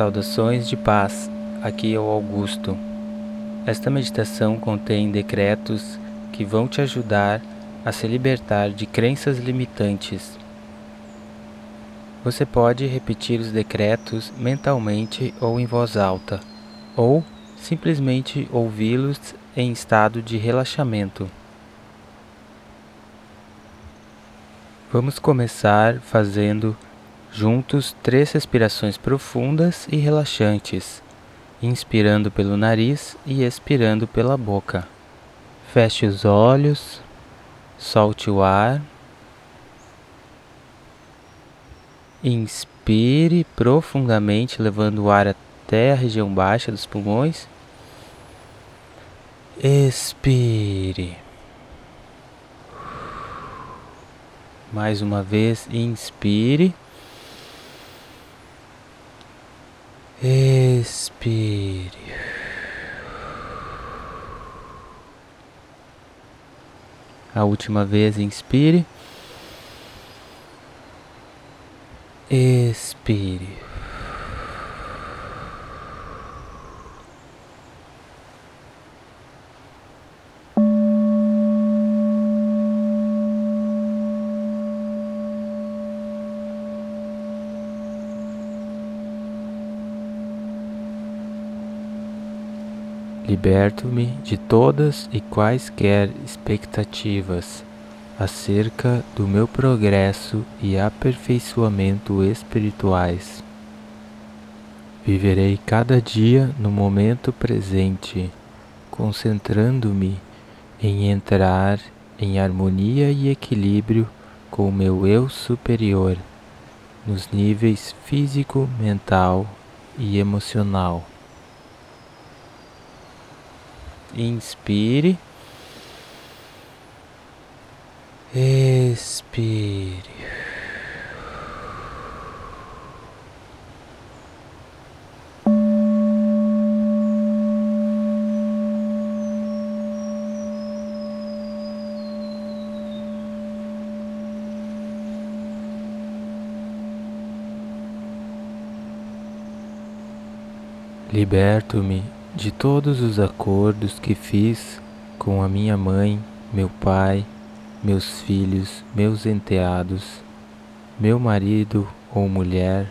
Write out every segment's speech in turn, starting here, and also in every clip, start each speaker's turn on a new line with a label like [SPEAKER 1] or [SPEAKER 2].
[SPEAKER 1] Saudações de paz, aqui é o Augusto. Esta meditação contém decretos que vão te ajudar a se libertar de crenças limitantes. Você pode repetir os decretos mentalmente ou em voz alta, ou simplesmente ouvi-los em estado de relaxamento. Vamos começar fazendo juntos três respirações profundas e relaxantes, inspirando pelo nariz e expirando pela boca. Feche os olhos, solte o ar. Inspire profundamente, levando o ar até a região baixa dos pulmões. Expire. Mais uma vez, inspire. Expire. A última vez, inspire. Expire. Liberto-me de todas e quaisquer expectativas acerca do meu progresso e aperfeiçoamento espirituais. Viverei cada dia no momento presente, concentrando-me em entrar em harmonia e equilíbrio com o meu eu superior, nos níveis físico, mental e emocional. Inspire. Expire. Liberto-me de todos os acordos que fiz com a minha mãe, meu pai, meus filhos, meus enteados, meu marido ou mulher,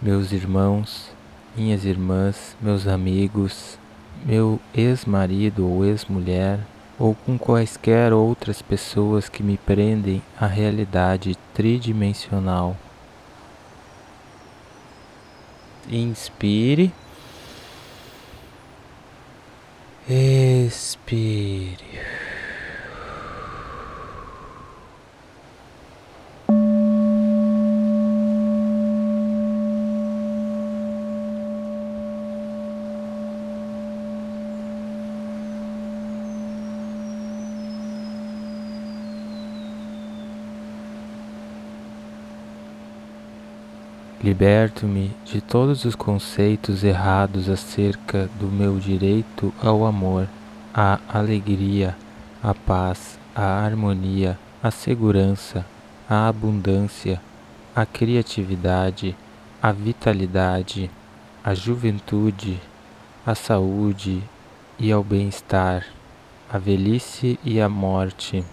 [SPEAKER 1] meus irmãos, minhas irmãs, meus amigos, meu ex-marido ou ex-mulher, ou com quaisquer outras pessoas que me prendem à realidade tridimensional. Inspire. Expire. Liberto-me de todos os conceitos errados acerca do meu direito ao amor, à alegria, à paz, à harmonia, à segurança, à abundância, à criatividade, à vitalidade, à juventude, à saúde e ao bem-estar, à velhice e à morte.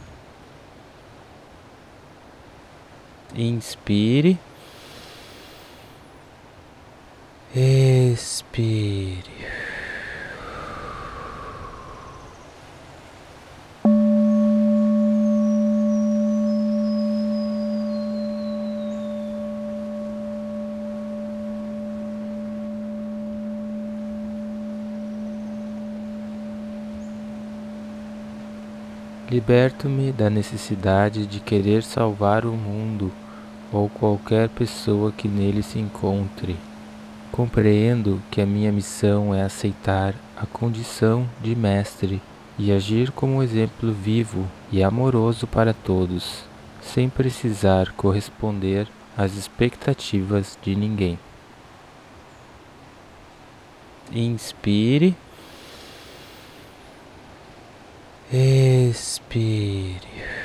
[SPEAKER 1] Inspire. Expire. Liberto-me da necessidade de querer salvar o mundo ou qualquer pessoa que nele se encontre. Compreendo que a minha missão é aceitar a condição de mestre e agir como exemplo vivo e amoroso para todos, sem precisar corresponder às expectativas de ninguém. Inspire. Expire.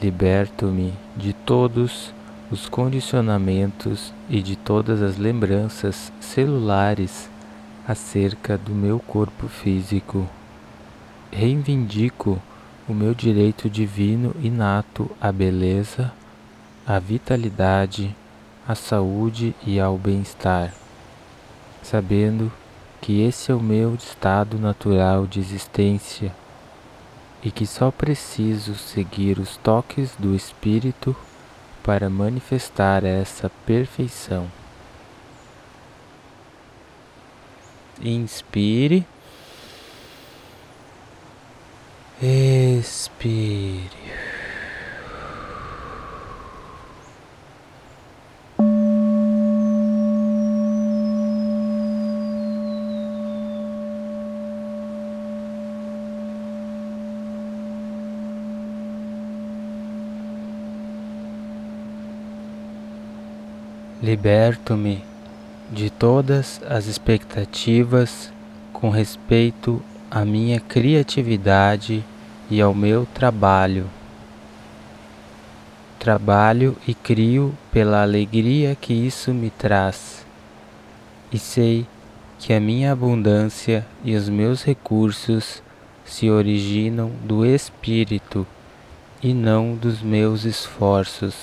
[SPEAKER 1] Liberto-me de todos os condicionamentos e de todas as lembranças celulares acerca do meu corpo físico. Reivindico o meu direito divino inato à beleza, à vitalidade, à saúde e ao bem-estar, sabendo que esse é o meu estado natural de existência e que só preciso seguir os toques do Espírito para manifestar essa perfeição. Inspire, expire. Liberto-me de todas as expectativas com respeito à minha criatividade e ao meu trabalho. Trabalho e crio pela alegria que isso me traz, e sei que a minha abundância e os meus recursos se originam do Espírito e não dos meus esforços.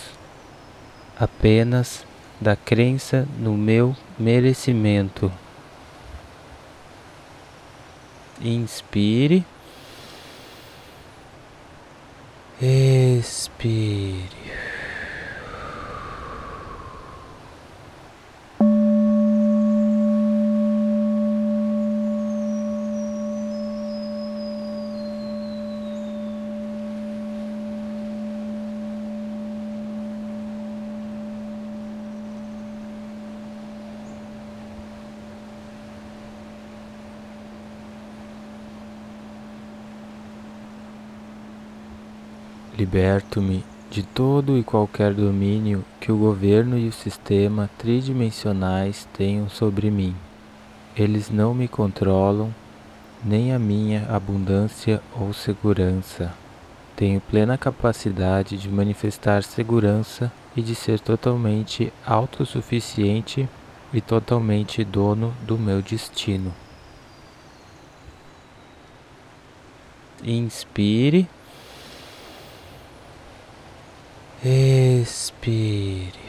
[SPEAKER 1] Apenas da crença no meu merecimento. Inspire, expire. Liberto-me de todo e qualquer domínio que o governo e o sistema tridimensionais tenham sobre mim. Eles não me controlam, nem a minha abundância ou segurança. Tenho plena capacidade de manifestar segurança e de ser totalmente autossuficiente e totalmente dono do meu destino. Inspire Expire.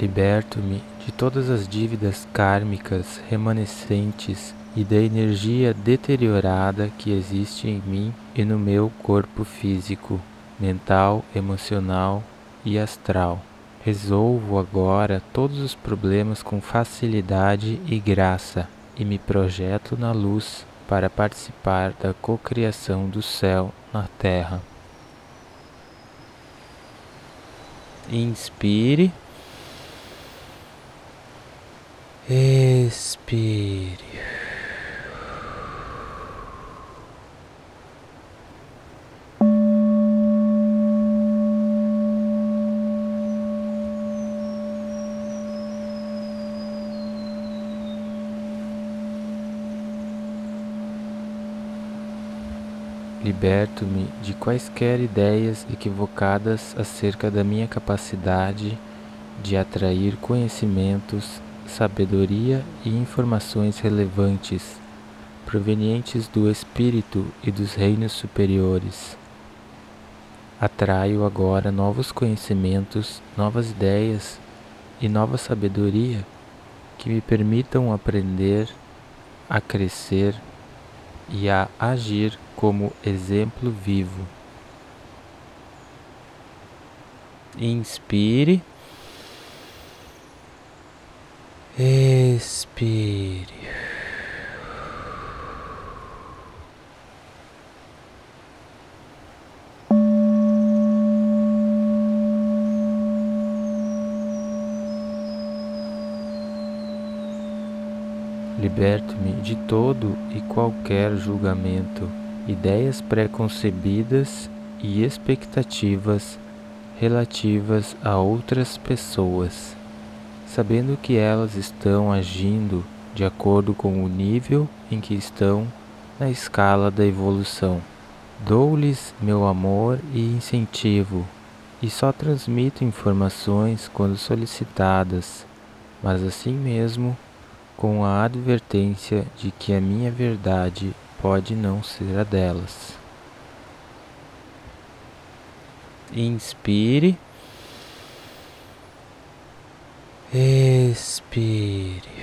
[SPEAKER 1] Liberto-me de todas as dívidas kármicas remanescentes e da energia deteriorada que existe em mim e no meu corpo físico, mental, emocional e astral. Resolvo agora todos os problemas com facilidade e graça e me projeto na luz para participar da cocriação do céu na terra. Inspire. Expire. Liberto-me de quaisquer ideias equivocadas acerca da minha capacidade de atrair conhecimentos, sabedoria e informações relevantes provenientes do Espírito e dos reinos superiores. Atraio agora novos conhecimentos, novas ideias e nova sabedoria que me permitam aprender, a crescer e a agir como exemplo vivo. Inspire, expire. Liberto-me de todo e qualquer julgamento, ideias preconcebidas e expectativas relativas a outras pessoas, sabendo que elas estão agindo de acordo com o nível em que estão na escala da evolução. Dou-lhes meu amor e incentivo, e só transmito informações quando solicitadas, mas assim mesmo com a advertência de que a minha verdade pode não ser a delas. Inspire. Expire.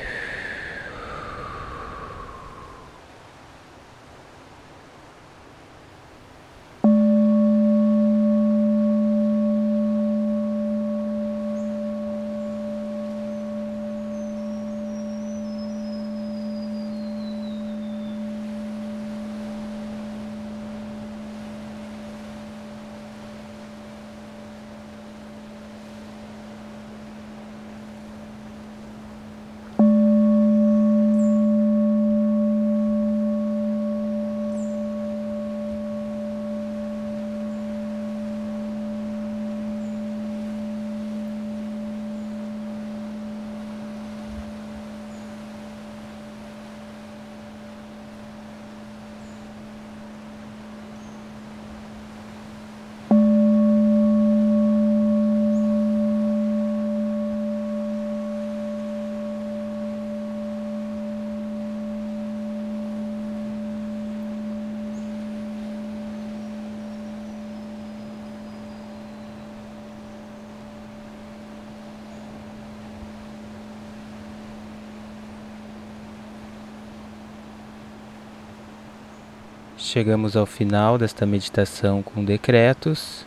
[SPEAKER 1] Chegamos ao final desta meditação com decretos.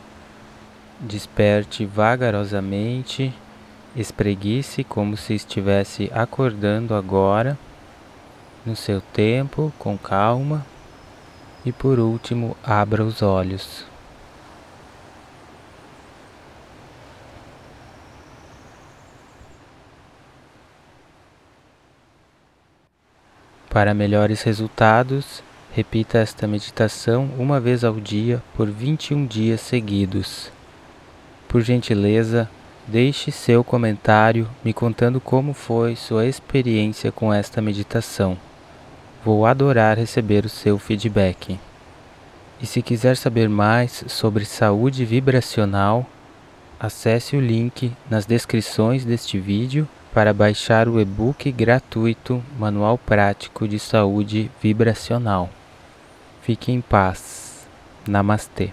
[SPEAKER 1] Desperte vagarosamente, espreguice como se estivesse acordando agora, no seu tempo, com calma, e por último, abra os olhos. Para melhores resultados, Repita esta meditação uma vez ao dia por 21 dias seguidos. Por gentileza, deixe seu comentário me contando como foi sua experiência com esta meditação. Vou adorar receber o seu feedback. E se quiser saber mais sobre saúde vibracional, acesse o link nas descrições deste vídeo para baixar o e-book gratuito Manual Prático de Saúde Vibracional. Fique em paz. Namastê.